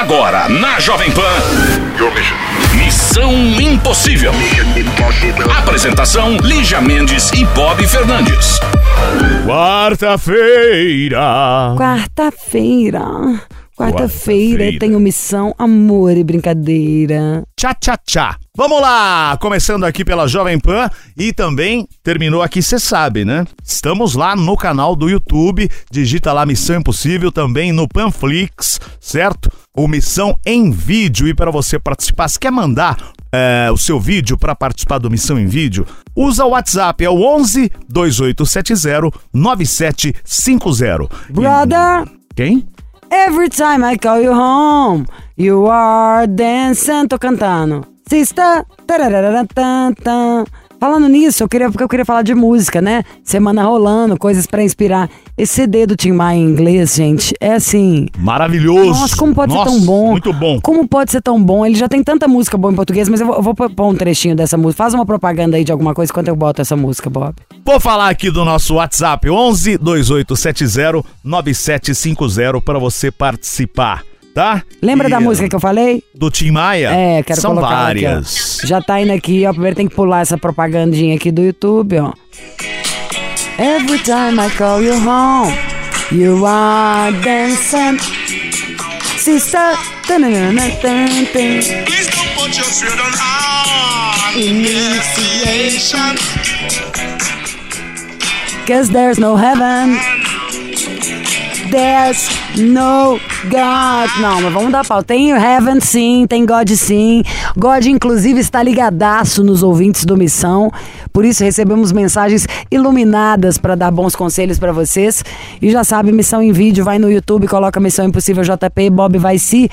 Agora, na Jovem Pan. Missão Impossível. Apresentação: Lígia Mendes e Bob Fernandes. Quarta-feira. Quarta-feira. Quarta-feira Quarta-feira. tenho missão, amor e brincadeira. Tchá, tchá, tchá. Vamos lá! Começando aqui pela Jovem Pan e também terminou aqui, você sabe, né? Estamos lá no canal do YouTube, digita lá Missão Impossível, também no Panflix, certo? O Missão em Vídeo. E para você participar, se quer mandar é, o seu vídeo para participar do Missão em Vídeo, usa o WhatsApp, é o 11 2870 9750. E- Brother, Quem? Every time I call you home, you are dancing. Tô cantando. Tararararatã. Falando nisso, eu queria, porque eu queria falar de música, né? Semana rolando, coisas pra inspirar. Esse CD do Tim Maia em inglês, gente, é assim. Maravilhoso. Nossa, como pode Nossa, ser tão bom? Muito bom. Como pode ser tão bom? Ele já tem tanta música boa em português, mas eu vou, eu vou pôr um trechinho dessa música. Faz uma propaganda aí de alguma coisa enquanto eu boto essa música, Bob. Vou falar aqui do nosso WhatsApp 11 2870 9750 para você participar, tá? Lembra E, da música que eu falei? do Tim Maia? É, quero São colocar ela aqui, várias. Já tá indo aqui, ó. Primeiro tem que pular essa propagandinha aqui do YouTube, ó. Every time I call you home, you are dancing. Sister. tan. Please don't put your foot on hard. Initiation. Cause there's no heaven. There's no God. Não, mas vamos dar pau. Tem heaven sim, tem God sim. God, inclusive, está ligadaço nos ouvintes do Missão. Por isso recebemos mensagens iluminadas para dar bons conselhos para vocês. E já sabe, Missão em Vídeo, vai no YouTube, coloca Missão Impossível JP, Bob vai se,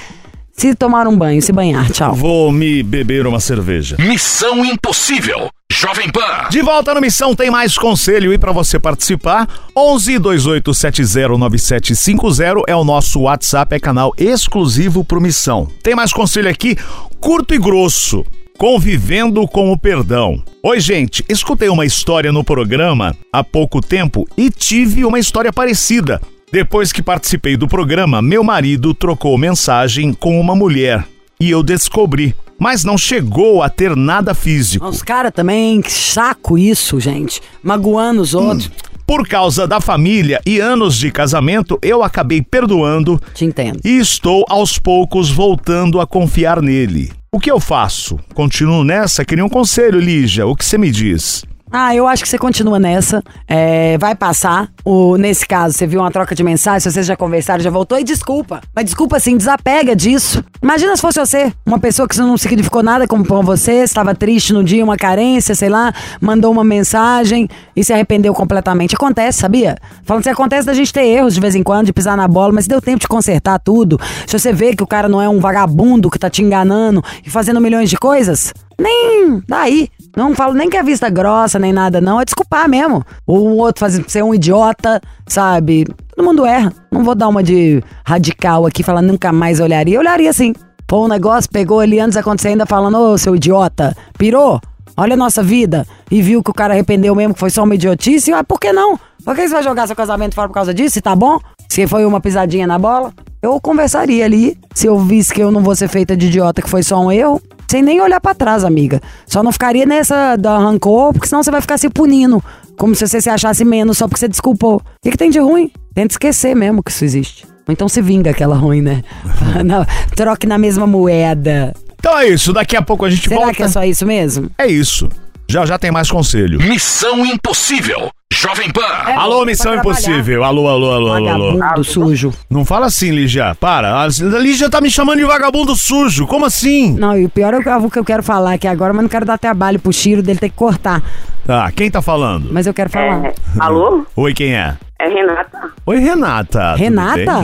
se tomar um banho, se banhar. Tchau. Vou me beber uma cerveja. Missão Impossível. Jovem Pan. De volta no Missão tem mais conselho e para você participar, 11 2870 9750 é o nosso WhatsApp, é canal exclusivo pro Missão. Tem mais conselho aqui, curto e grosso. Convivendo com o perdão. Oi, gente, escutei uma história no programa há pouco tempo e tive uma história parecida. Depois que participei do programa, meu marido trocou mensagem com uma mulher e eu descobri, mas não chegou a ter nada físico. Os caras também, que saco isso, gente. Magoando os outros. Por causa da família e anos de casamento, eu acabei perdoando Te entendo. e estou aos poucos voltando a confiar nele. O que eu faço? Continuo nessa? Queria um conselho, Lígia. O que você me diz? Ah, eu acho que você continua nessa. É, vai passar. O, nesse caso, você viu uma troca de mensagem, vocês já conversaram, já voltou e desculpa. Mas desculpa assim, desapega disso. Imagina se fosse você, uma pessoa que não significou nada como com você, estava triste no dia, uma carência, sei lá, mandou uma mensagem e se arrependeu completamente. Acontece, sabia? Falando que acontece da gente ter erros de vez em quando, de pisar na bola, mas deu tempo de consertar tudo. Se você vê que o cara não é um vagabundo que tá te enganando e fazendo milhões de coisas, nem daí. Não falo nem que é vista grossa, nem nada, não. É desculpar mesmo. Ou o outro fazer ser um idiota, sabe? Todo mundo erra. Não vou dar uma de radical aqui, falando nunca mais olharia. Eu olharia sim. Pô, um negócio, pegou ali antes de acontecer, ainda falando, ô, seu idiota, pirou? Olha a nossa vida. E viu que o cara arrependeu mesmo, que foi só uma idiotice. Ah, por que não? Por que você vai jogar seu casamento fora por causa disso? Se tá bom? Se foi uma pisadinha na bola? Eu conversaria ali, se eu visse que eu não vou ser feita de idiota, que foi só um erro, sem nem olhar pra trás, amiga. Só não ficaria nessa da rancor, porque senão você vai ficar se punindo. Como se você se achasse menos só porque você desculpou. O que, que tem de ruim? Tenta esquecer mesmo que isso existe. Ou então se vinga aquela ruim, né? Não, troque na mesma moeda. Então é isso, daqui a pouco a gente Será volta. que é só isso mesmo? É isso. Já já tem mais conselho. Missão Impossível. Jovem Pan. alô, pra Missão. Impossível. Alô, alô, alô, alô, alô. Vagabundo sujo. Não fala assim, Lígia. Para. A Lígia tá me chamando de vagabundo sujo. Como assim? Não, e o pior é o que eu quero falar aqui agora, mas não quero dar trabalho pro Chiro dele ter que cortar. Tá, quem tá falando? Mas eu quero falar. É, alô? Oi, quem é? É Renata? Oi, Renata. tudo Renata?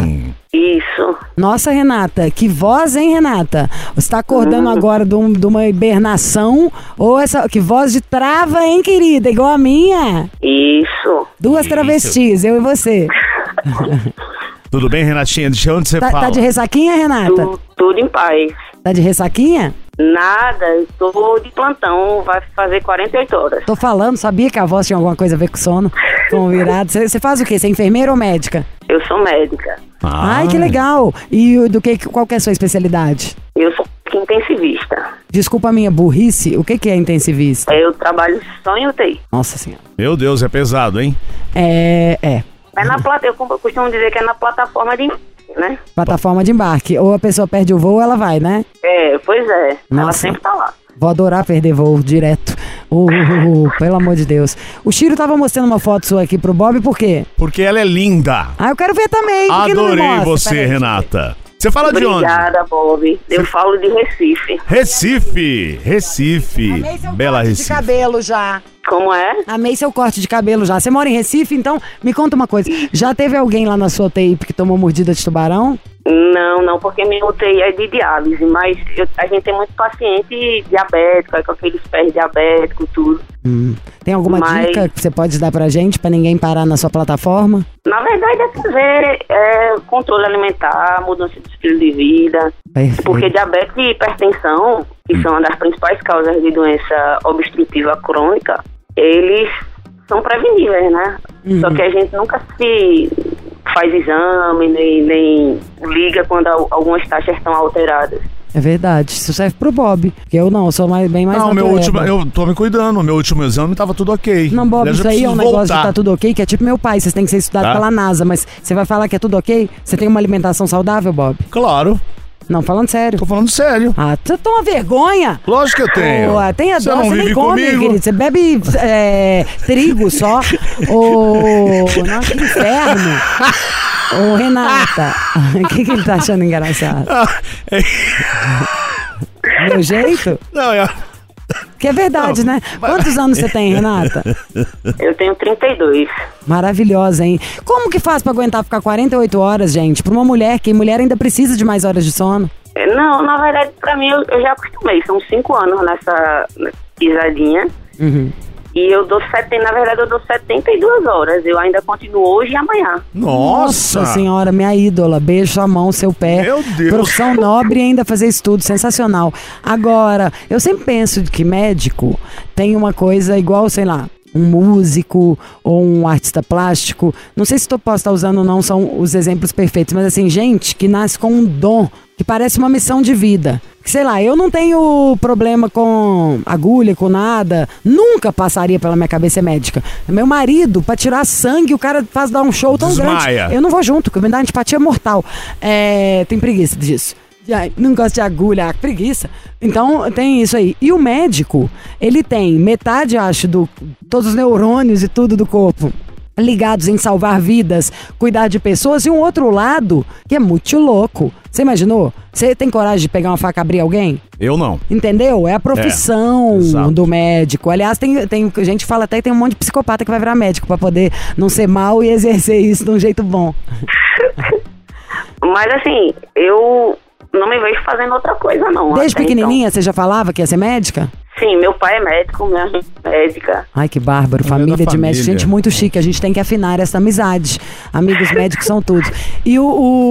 Isso. Nossa, Renata, que voz, hein, Renata? Você tá acordando agora de, um- de uma hibernação ou essa. Que voz de trava, hein, querida? Igual a minha. Isso. Duas travestis, eu e você. Tudo bem, Renatinha? De onde você Tá, fala? tá de ressaquinha, Renata? Tu- tudo em paz. Tá de ressaquinha? Nada, estou de plantão, vai fazer 48 horas. Tô falando, sabia que a voz tinha alguma coisa a ver com sono? Com virado. Você você faz o quê? Você é enfermeira ou médica? Eu sou médica. Ai, que legal. E do que, qual que é a sua especialidade? Eu sou intensivista. Desculpa a minha burrice, o que, que é intensivista? Eu trabalho só em UTI. Nossa senhora. Meu Deus, é pesado, hein? É, é. É na plata, eu costumo dizer que é na plataforma de né? Plataforma de embarque. Ou a pessoa perde o voo, ela vai, né? É, pois é. Ela Nossa. sempre tá lá. Vou adorar perder voo direto. Uh, uh, uh, pelo amor de Deus. O Chiro tava mostrando uma foto sua aqui pro Bob, por quê? Porque ela é linda. Ah, eu quero ver também. Adorei você, Peraí, Renata. Você fala de onde? Obrigada, Bob. Eu falo de Recife. Recife. Recife. Amei seu Bela corte de Recife. cabelo já. Como é? Amei seu corte de cabelo já. Você mora em Recife, então me conta uma coisa. Já teve alguém lá na sua UTI que tomou mordida de tubarão? Não, não, porque minha UTI é de diálise, mas eu- a gente tem muito paciente diabético, aí com aqueles pés diabéticos, tudo. Hum. Tem alguma Mas- dica que você pode dar pra gente, pra ninguém parar na sua plataforma? Na verdade, é fazer é, controle alimentar, mudança de estilo de vida, Perfeito. porque diabetes e hipertensão, que são uma das principais causas de doença obstrutiva crônica, eles são preveníveis, né? Só que a gente nunca se faz exame, nem, nem liga quando al- algumas taxas estão alteradas. É verdade. Isso serve pro Bob. Porque eu não, eu sou mais, bem mais Não, meu último, eu tô me cuidando. Meu último exame tava tudo ok. Não, Bob, Aliás, isso aí é um negócio voltar. de tá tudo ok, que é tipo meu pai, vocês têm que ser estudados Tá. pela NASA, mas você vai falar que é tudo ok? Você tem uma alimentação saudável, Bob? Claro, Não, falando sério. tô falando sério. Ah, você toma vergonha! Lógico que eu tenho. Pô, tem a Você não você nem come, comigo. querido. Você bebe é, trigo só. Ô, nossa, que inferno. Ô, Renata, o que, que ele tá achando engraçado? Ah, é- Meu jeito? Não, é... Que é verdade, né? Quantos anos você tem, Renata? Eu tenho 32. Maravilhosa, hein? Como que faz pra aguentar ficar 48 horas, gente? Pra uma mulher, que mulher ainda precisa de mais horas de sono. Não, na verdade, pra mim, eu, eu já acostumei. São cinco anos nessa pisadinha. Uhum. E eu dou 70, na verdade, eu dou 72 horas. Eu ainda continuo hoje e amanhã. Nossa. senhora, minha ídola. Beijo sua mão, seu pé. Meu Deus. Profissão nobre e ainda fazer estudo, sensacional. Agora, eu sempre penso que médico tem uma coisa igual, sei lá, um músico ou um artista plástico. Não sei se tu posso estar usando ou não, são os exemplos perfeitos, mas assim, gente que nasce com um dom que parece uma missão de vida. Que, Sei lá, eu não tenho problema com agulha, com nada. Nunca passaria pela minha cabeça médica. Meu marido, pra tirar sangue, o cara faz dar um show tão Desmaia. grande. Eu não vou junto, porque me dá antipatia mortal. É, tem preguiça disso. Ai, Não gosto de agulha, ah, preguiça. Então tem isso aí. E o médico, ele tem metade, acho, do todos os neurônios e tudo do corpo ligados em salvar vidas, cuidar de pessoas, e um outro lado que é muito louco. Você imaginou? Você tem coragem de pegar uma faca e abrir alguém? Eu não. Entendeu? É a profissão exato. do médico. Aliás, tem, tem gente fala até que tem um monte de psicopata que vai virar médico pra poder não ser mal e exercer isso de um jeito bom. Mas assim, eu não me vejo fazendo outra coisa, não. Desde até pequenininha você já falava que ia ser médica? Então. Sim, meu pai é médico, minha mãe é médica. Ai, que bárbaro. Família de família. médicos. Gente muito chique. A gente tem que afinar essa amizade. Amigos médicos são tudo. E o,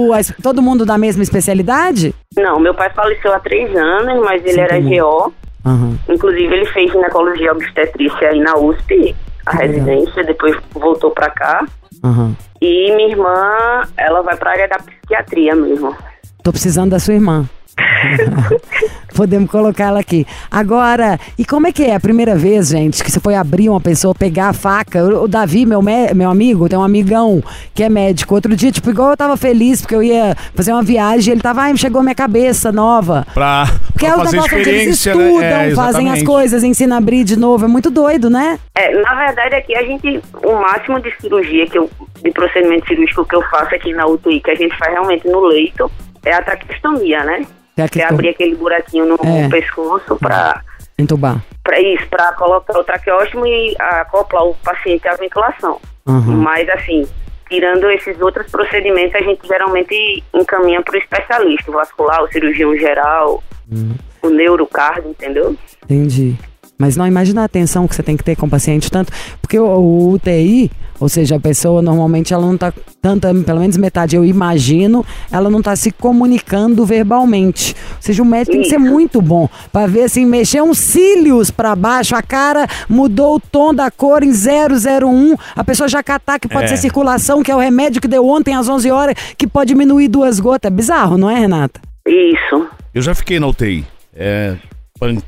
o- as- todo mundo da mesma especialidade? Não, meu pai faleceu há três anos, mas ele Sim, era também. GO. Aham. Inclusive, ele fez ginecologia obstetrícia aí na USP, a legal. residência, depois voltou pra cá. Aham. E minha irmã, ela vai pra área da psiquiatria mesmo. Tô precisando da sua irmã. Podemos colocar ela aqui. Agora, e como é que é a primeira vez, gente, que você foi abrir uma pessoa, pegar a faca? O Davi, meu, me- meu amigo, tem um amigão que é médico. Outro dia, tipo, igual eu tava feliz porque eu ia fazer uma viagem, ele tava, ai, chegou minha cabeça nova. Pra, Porque pra é o fazer negócio onde eles experiência, estudam, né? É, fazem as coisas, ensinam a abrir de novo. É muito doido, né? É, na verdade, aqui a gente, o máximo de cirurgia que eu, de procedimento cirúrgico que eu faço aqui na UTI, que a gente faz realmente no leito, é a traqueostomia, né? É Que é abrir aquele buraquinho no É. pescoço pra, Entubar. pra isso, pra colocar o traqueóstomo e acoplar o paciente à ventilação. Uhum. Mas, assim, tirando esses outros procedimentos, a gente geralmente encaminha para o especialista, o vascular, o cirurgião geral, Uhum. o neurocardio, entendeu? Entendi. Mas não imagina a atenção que você tem que ter com o paciente, tanto. Porque o, o UTI, Ou seja, a pessoa normalmente ela não tá tanta, pelo menos metade, eu imagino, ela não tá se comunicando verbalmente. Ou seja, o médico tem que ser muito bom pra ver assim, mexer uns cílios pra baixo, a cara mudou o tom da cor em 001, a pessoa já catar que pode É. ser circulação, que é o remédio que deu ontem às 11 horas, que pode diminuir duas gotas. É bizarro, não é, Renata? Isso. Eu já fiquei na UTI. É. Punk.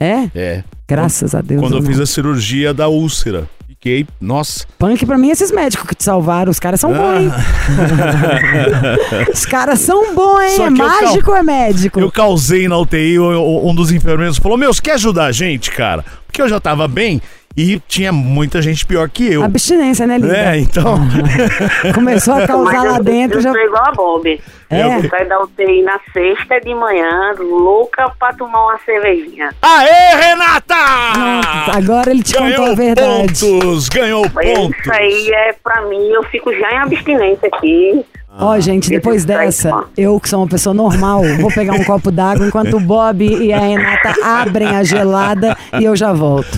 É? É. Graças a Deus. Quando eu não. fiz a cirurgia da úlcera. Fiquei. Nossa. Punk pra mim é esses médicos que te salvaram. Os caras são bons, hein? Os caras são bons, hein? Só É cal- mágico ou é médico? Eu causei na UTI, um dos enfermeiros falou: Meu, você quer ajudar a gente, cara? Porque eu já tava bem e tinha muita gente pior que eu. Abstinência, né, Linda? É, então. Começou a Mas causar lá eu, dentro. eu Já... sou igual a Bob. É? Eu saio da UTI na sexta de manhã, louca pra tomar uma cervejinha. Aê, Renata! Agora ele te contou a Ganhou verdade. pontos, ganhou pontos. Isso aí é pra mim, eu fico já em abstinência aqui. Ó, gente, depois dessa, eu que sou uma pessoa normal, vou pegar um copo d'água enquanto o Bob e a Renata abrem a gelada e eu já volto.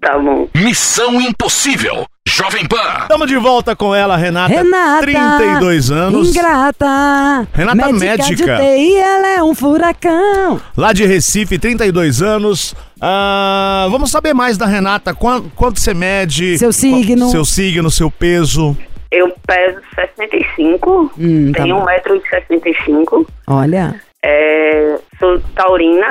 Tá bom. Missão Impossível. Jovem Pan. Estamos de volta com ela, Renata. Renata! 32 anos. Ingrata! Renata médica. médica. de UTI, ela é um furacão. Lá de Recife, 32 anos. Ah, vamos saber mais da Renata. Quanto, quanto você mede? Seu signo. Seu signo, seu peso. Eu peso 65, Hum, tá tenho bom. 1,65m, Olha. é, sou taurina,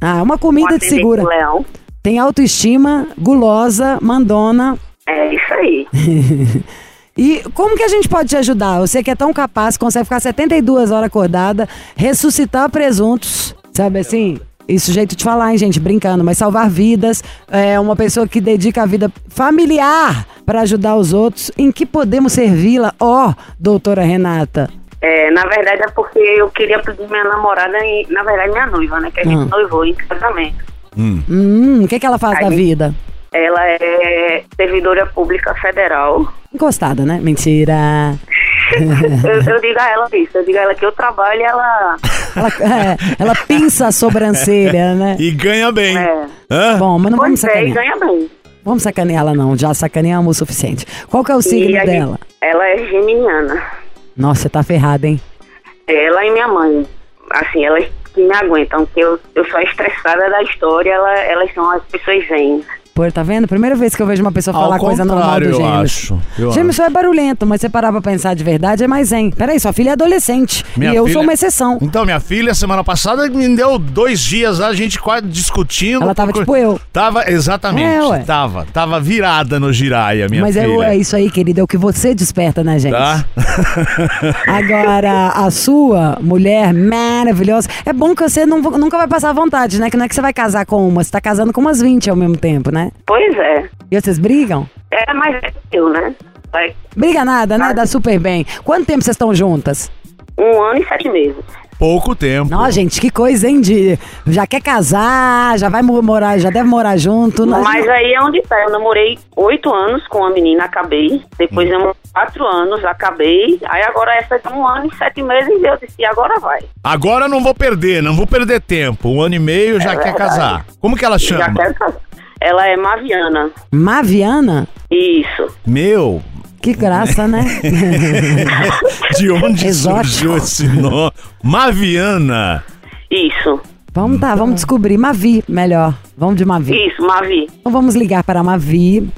Ah, uma com comida de segura. leão. Tem autoestima, gulosa, mandona. É isso aí. E como que a gente pode te ajudar? Você que é tão capaz, consegue ficar 72 horas acordada, ressuscitar presuntos, sabe assim? Isso jeito de falar, hein, gente? Brincando, mas salvar vidas, é uma pessoa que dedica a vida familiar para ajudar os outros. Em que podemos servi-la? Ó, doutora Renata. É, na verdade é porque eu queria pedir minha namorada, e, na verdade minha noiva, né? Que a gente Hum. noivou em casamento. Hum, o que, que ela faz da Aí- vida? Ela é servidora pública federal. Encostada, né? Mentira. eu, eu digo a ela isso, eu digo a ela que eu trabalho e ela. Ela, é, ela pinça a sobrancelha, né? E ganha bem. É. Hã? Bom, mas não vamos Pois é, e sacanear. ganha bem. Vamos sacanear ela não, já sacaneamos o suficiente. Qual que é o signo E dela? gente- ela é geminiana. Nossa, você tá ferrada, hein? Ela e minha mãe. Assim, elas que me aguentam, que eu, eu sou a estressada da história, ela, elas são as pessoas zen. Pô, tá vendo? Primeira vez que eu vejo uma pessoa Ao falar coisa normal do eu gêmeos. acho. Eu Gêmeos só é barulhento, mas você parar pra pensar de verdade é mais zen. Peraí, sua filha é adolescente. Minha e eu filha- sou uma exceção. Então, minha filha, semana passada, me deu dois dias lá, a gente quase discutindo. Ela tava tipo eu. Tava, exatamente. É, ué. Tava. Tava virada no giraia, minha mas é, filha. o- é isso aí, querida, é o que você desperta na gente. Tá? Agora, a sua mulher maravilhosa. É bom que você não, nunca vai passar vontade, né? Que não é que você vai casar com uma, você tá casando com umas 20 ao mesmo tempo, né? Pois é. E vocês brigam? É mais é que eu, né? Vai Briga nada, né? Dá super bem. Quanto tempo vocês estão juntas? um ano e sete meses. Pouco tempo. Nossa, gente, que coisa, hein? De, já quer casar, já vai mo- morar, já deve morar junto. Não- Mas aí é onde tá. Eu namorei oito anos com a menina, acabei. Depois Hum. namorei quatro anos, acabei. Aí agora essa de um ano e sete meses eu disse, e agora vai. Agora não vou perder, não vou perder tempo. Um ano e meio já É quer verdade. casar. Como que ela Já chama? quero casar. Ela é Maviana. Maviana? Isso. Meu, Que graça, né? de onde Exótico. surgiu esse nome? Maviana. Isso. vamos tá, vamos descobrir. Mavi, melhor. Vamos de Mavi. Isso, Mavi. Então vamos ligar para a Mavi.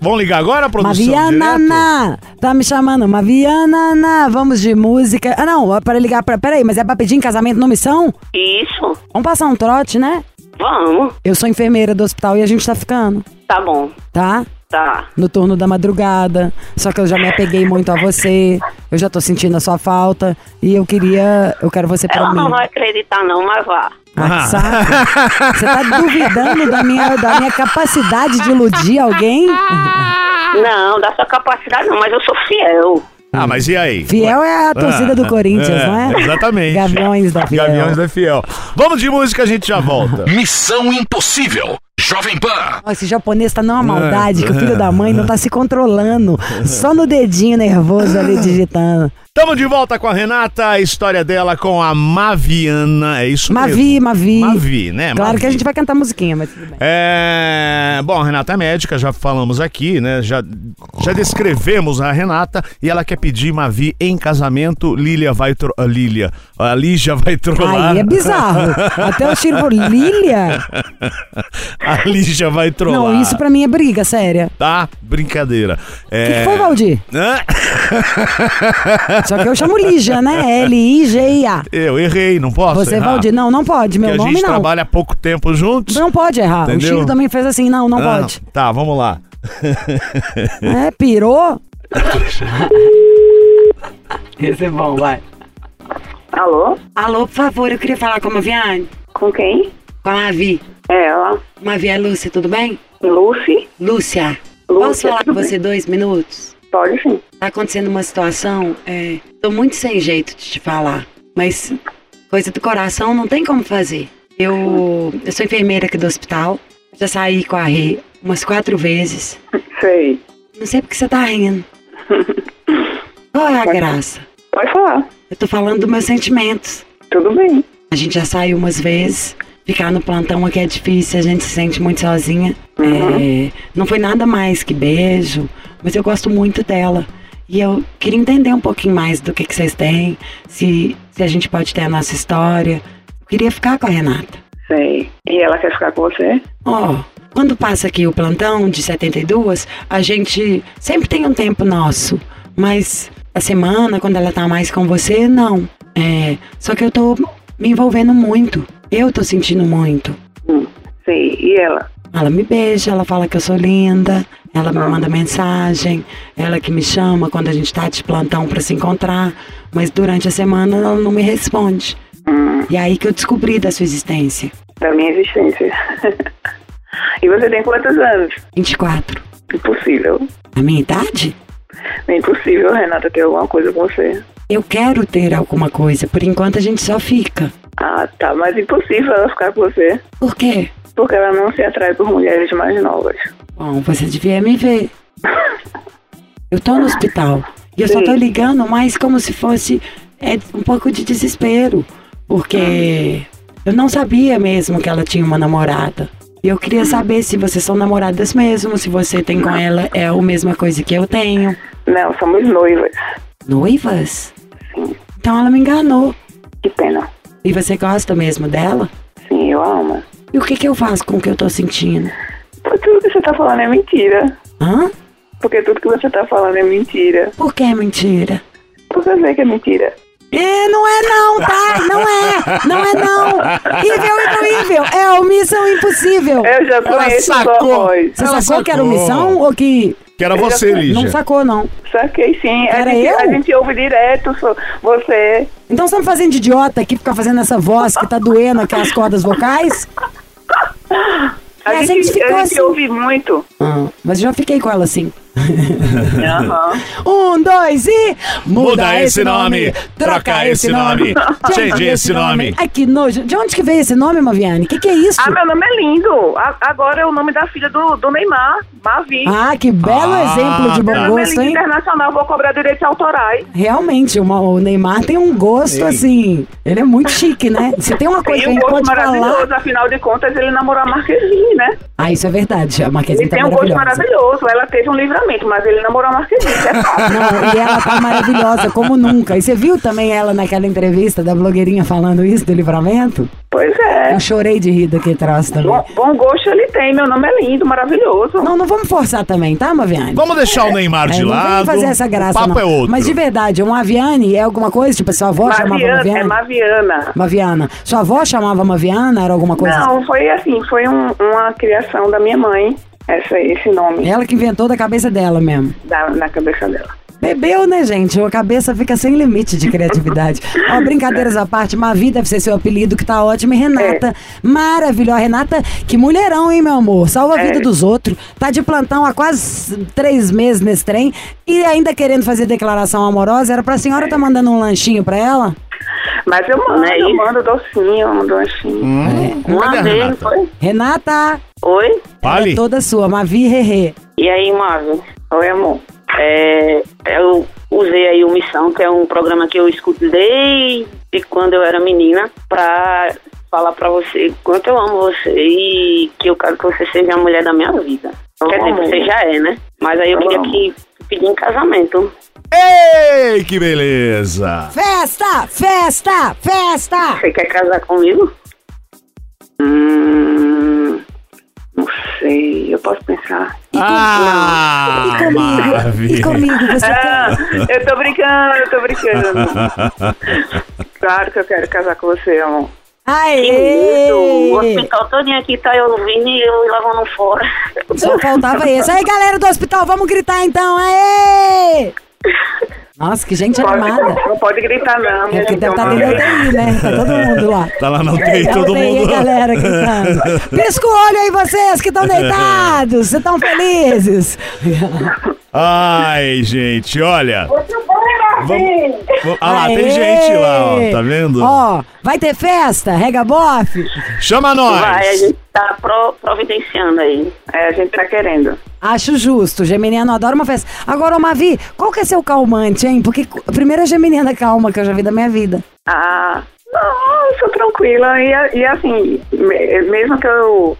Vamos ligar agora, produção? Maviana, tá me chamando. Maviana, na. vamos de música. Ah, não, é para ligar para. Peraí, mas é pra pedir em casamento no missão? Isso. Vamos passar um trote, né? Vamos. Eu sou enfermeira do hospital e a gente tá ficando, Tá bom. tá? Tá. no turno da madrugada. Só que eu já me apeguei muito a você. Eu já tô sentindo a sua falta. E eu queria. Eu quero você pra Ela mim. não vai acreditar não, mas vá. Ah, que saco. Você tá duvidando da minha, da minha capacidade de iludir alguém? Não, da sua capacidade não, mas eu sou fiel. Ah, mas e aí? Fiel é a torcida do Ah, Corinthians, não é? Exatamente. Gaviões da Fiel. Gaviões da Fiel. Vamos de música, a gente já volta. Missão Impossível. Jovem Pan. Esse japonês tá numa maldade que o filho da mãe não tá se controlando. Só no dedinho nervoso ali digitando. Tamo de volta com a Renata, a história dela com a Maviana, é isso Mavi, mesmo? Mavi. Mavi, né? Claro Mavi. que a gente vai cantar musiquinha, mas tudo bem. É... Bom, a Renata é médica, já falamos aqui, né? Já, já descrevemos a Renata e ela quer pedir Mavi em casamento. Lília vai... Tro... A Lília. A Lígia vai trollar. Aí é bizarro. Até o tiro por Lilia. A Lígia vai trollar. Não, isso pra mim é briga, séria. Tá? Brincadeira. O que, É... que foi, Valdir? Hã? Só que eu chamo Lígia, né? L-I-G-I-A. Eu errei, não posso Você, errar? Valdir, não, não pode. Meu Porque a nome gente não. trabalha há pouco tempo juntos. Não pode errar. Entendeu? O Chico também fez assim, não, não Ah, pode. Tá, vamos lá. É, pirou. Esse é bom, vai. Alô? Alô, por favor, eu queria falar com a Maviane. Com quem? Com a Mavi. É ela. Mavi é Lúcia, tudo bem? Lucy? Lúcia, Lúcia, posso falar com você dois minutos? Pode sim. Tá acontecendo uma situação, é, tô muito sem jeito de te falar, mas coisa do coração não tem como fazer. Eu, eu sou enfermeira aqui do hospital, já saí com a Rê umas quatro vezes. Sei. Não sei porque você tá rindo. Qual é a graça? Pode falar. Eu tô falando dos meus sentimentos. Tudo bem. A gente já saiu umas vezes. Ficar no plantão aqui é difícil, a gente se sente muito sozinha. É, não foi nada mais que beijo, mas eu gosto muito dela. E eu queria entender um pouquinho mais do que, que vocês têm, se, se a gente pode ter a nossa história. Eu queria ficar com a Renata. Sei. E ela quer ficar com você? Ó, quando passa aqui o plantão de 72, a gente sempre tem um tempo nosso. Mas a semana, quando ela tá mais com você, não. É, só que eu tô me envolvendo muito. Eu tô sentindo muito. Hum. Sei. E ela? Ela me beija, ela fala que eu sou linda, ela me manda mensagem, ela que me chama quando a gente tá de plantão pra se encontrar, mas durante a semana ela não me responde. E aí que eu descobri da sua existência. Da minha existência. e você tem quantos anos? 24. Impossível. A minha idade? É impossível, Renata, ter alguma coisa com você. Eu quero ter alguma coisa, por enquanto a gente só fica. Ah, tá. Mas impossível ela ficar com você. Por quê? Porque ela não se atrai por mulheres mais novas. Bom, você devia me ver. Eu tô no hospital. E eu só tô Sim. ligando mais como se fosse é, um pouco de desespero. Porque eu não sabia mesmo que ela tinha uma namorada. E eu queria saber se vocês são namoradas mesmo, se você tem com ela é a mesma coisa que eu tenho. Não, somos noivas. Noivas? Sim. Então ela me enganou. Que pena. E você gosta mesmo dela? Sim, eu amo. E o que que eu faço com o que eu tô sentindo? Porque tudo que você tá falando é mentira. Hã? Porque tudo que você tá falando é mentira. Por que é mentira? Você vê que é mentira. É, não é não, tá? Não é, não é não. Nível impossível, é omissão impossível. Eu já Ela conheço sua sacou. voz. Você Ela sacou que era sacou. omissão ou que... Que era Eu você, Lígia. Não sacou, não. Saquei sim. A Era gente, eu? a gente ouve direto você. Então você tá me fazendo de idiota aqui, ficar fazendo essa voz que tá doendo aqui as cordas vocais? A É, a gente, gente ficou a gente assim. ouve muito. Ah, mas eu já fiquei com ela assim. Aham. Um, dois e. Muda esse nome, troca esse nome, change esse nome. Ai, que nojo. De onde que veio esse nome, Maviane? Que que é isso? Ah, meu nome é lindo. A- agora é o nome da filha do, do Neymar, Mavi. Ah, que belo Ah, exemplo de bom meu é gosto, hein? internacional, vou cobrar direitos autorais. Realmente, uma- o Neymar tem um gosto assim. Ele é muito chique, né? Se tem uma coisa Tem que a um gente gosto pode maravilhoso, falar. afinal de contas, ele namorou a Marquezine, né? Ah, isso é verdade. A Marquezine Ele tá tem um gosto maravilhoso. Ela teve um livramento, mas ele namorou a Marquezine, isso é fato. Não, e ela tá maravilhosa, como nunca. E você viu também ela naquela entrevista da blogueirinha falando isso do livramento? Pois é. Eu chorei de rir daquele troço também. Bom, bom gosto ele tem, meu nome é lindo, maravilhoso. Não, não vamos forçar também, tá, Maviane? Vamos deixar o Neymar É, de não lado. vem fazer essa graça, o papo não. é outro. Mas de verdade, uma Aviane é alguma coisa? Tipo, sua avó chamava Maviana, é Maviane? Maviana. Maviana. Sua avó chamava Maviana? Era alguma coisa? Não, foi assim, foi um- uma criação da minha mãe, essa, esse nome, Ela que inventou da cabeça dela mesmo. da, na cabeça dela. Bebeu, né, gente? A cabeça fica sem limite de criatividade. Ó, brincadeiras à parte, Mavi deve ser seu apelido, que tá ótimo. E Renata, maravilhosa. Renata, que mulherão, hein, meu amor? Salva a É. vida dos outros. Tá de plantão há quase três meses nesse trem. E ainda querendo fazer declaração amorosa. Era pra senhora tá mandando um lanchinho pra ela? Mas eu mando, é eu mando docinho, eu mando lanchinho. Hum, Uma vez, Renata? Foi? Renata, Oi? Fale. é toda sua. Mavi Rerê. E aí, Marvin? Oi, amor. É, eu usei aí o Missão, que é um programa que eu escuto desde quando eu era menina, pra falar pra você quanto eu amo você e que eu quero que você seja a mulher da minha vida. Quer dizer, você já é, né? Mas aí eu queria que pedir em casamento. Ei, que beleza! Festa, festa, festa! Você quer casar comigo? Hum, sei, eu posso pensar. Ah, E comigo? maravilha. E comigo, você Ah, quer? eu tô brincando, eu tô brincando. claro que eu quero casar com você, amor. Medo! O Aê! hospital todinho aqui tá eu ouvindo e eu lavando fora. Só faltava esse. Aí, galera do hospital, vamos gritar então. Aê! Nossa, que gente animada. não pode gritar, não. É porque deve estar dentro da UTI, né? Tá todo mundo lá. Tá lá na UTI, Tá todo UTI, mundo. galera gritando. Pisca o olho aí, vocês que estão deitados. Vocês estão felizes. Ai, gente, olha. Vamos, vamos- ah lá, tem gente lá, ó, tá vendo? Ó, vai ter festa? Rega bofe? Chama nós! Vai, a gente tá pro- providenciando aí. É, a gente tá querendo. Acho justo. Geminiano adora uma festa. Agora, ô Mavi, qual que é seu calmante, hein? Porque a primeira geminiana calma que eu já vi da minha vida. Ah, não, eu sou tranquila. E, e assim, me- mesmo que eu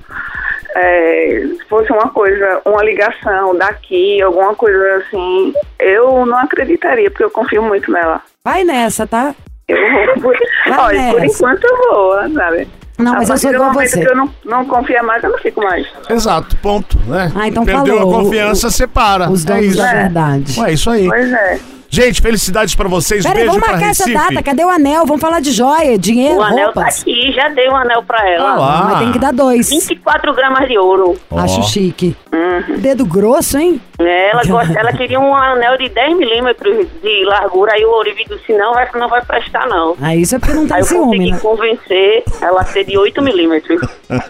é, fosse uma coisa, uma ligação daqui, alguma coisa assim, eu não acreditaria, porque eu confio muito nela. Vai nessa, tá? Eu vou, por, olha, por nessa. enquanto eu vou, sabe? Não, mas a eu sou igual você. que eu não, não confio mais, eu não fico mais. Exato, ponto, né? Ah, então Perdeu falou. a confiança, O- separa. Os é donos isso. da verdade. Ué, isso aí. Pois é. Gente, felicidades pra vocês. Peraí, Beijo vamos pra marcar essa data. Cadê o anel? Vamos falar de joia, dinheiro, O anel tá roupas. aqui, já dei um anel pra ela. Ah lá. Mas tem que dar dois. 24 gramas de ouro. Ó. Acho chique. Uhum. Dedo grosso, hein? É, Ela, gosta, ela queria um anel de 10 milímetros de largura. Aí o Ourivido disse: não vai, não vai prestar, não. Ah, isso é porque não Aí tem eu ciúme, consegui né? convencer ela a ser de 8 milímetros.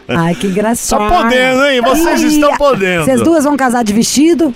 Ai, que engraçado. Tá podendo, hein? Vocês estão podendo. Vocês duas vão casar de vestido?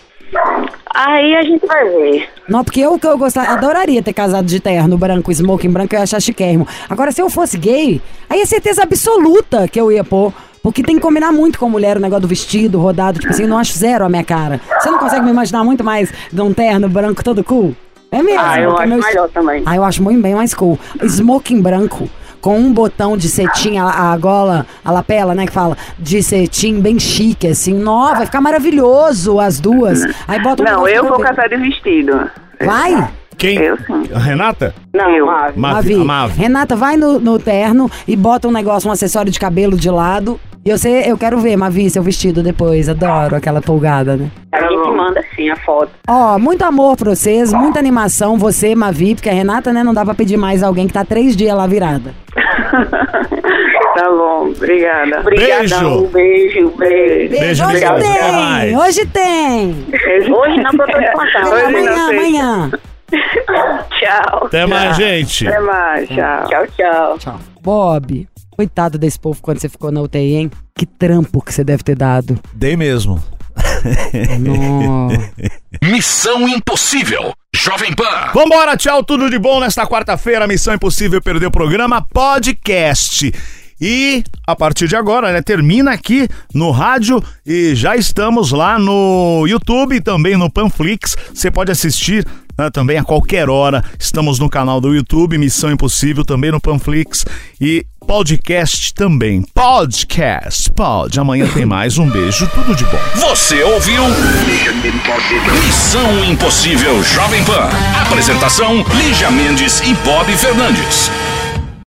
Aí a gente vai ver. Não, porque eu que eu gostar, adoraria ter casado de terno branco, smoking branco, eu ia achar chiquérrimo. Agora, se eu fosse gay, aí é certeza absoluta que eu ia pôr. Porque tem que combinar muito com a mulher o negócio do vestido, rodado. Tipo assim, eu não acho zero a minha cara. Você não consegue me imaginar muito mais de um terno branco todo cool? É mesmo. Ah, eu acho meu- melhor também. Ah, eu acho muito bem mais cool. Smoking branco. Com um botão de cetim, a, a gola, a lapela, né, que fala, de cetim bem chique, assim. Nó, vai ficar maravilhoso as duas. Aí bota um Não, eu vou cabelo. casar de vestido. Vai? Quem? Eu sim. A Renata? Não, Eu. Mavi. Mavi. Mavi. a Mavi. Renata, vai no, no terno e bota um negócio, um acessório de cabelo de lado. E eu, sei, eu quero ver, Mavi, seu vestido depois. Adoro aquela polgada, né? Gente manda sim a foto. Ó, muito amor pra vocês, muita animação, você, Mavi, porque a Renata, né, não dá pra pedir mais alguém que tá três dias lá virada. tá bom, obrigada. Obrigadão, beijo, beijo. Beijo, hoje obrigado. Até tem, mais. hoje tem. Hoje não, porque eu tô de plantão. Hoje amanhã, amanhã. Tchau. Até mais, gente. Até mais, tchau. Tchau, tchau. Tchau. Bob, coitado desse povo quando você ficou na UTI, hein? Que trampo que você deve ter dado. Dei mesmo. Missão Impossível. Jovem Pan. Vambora, tchau, tudo de bom nesta quarta-feira. Missão Impossível Perder o Programa Podcast. E a partir de agora, né, termina aqui no rádio e já estamos lá no YouTube também no Panflix. Você pode assistir né, também a qualquer hora. Estamos no canal do YouTube, Missão Impossível, também no Panflix e podcast também. Podcast, pod. Amanhã tem mais. Um beijo, tudo de bom. Você ouviu? Missão Impossível Jovem Pan. Apresentação: Lígia Mendes e Bob Fernandes.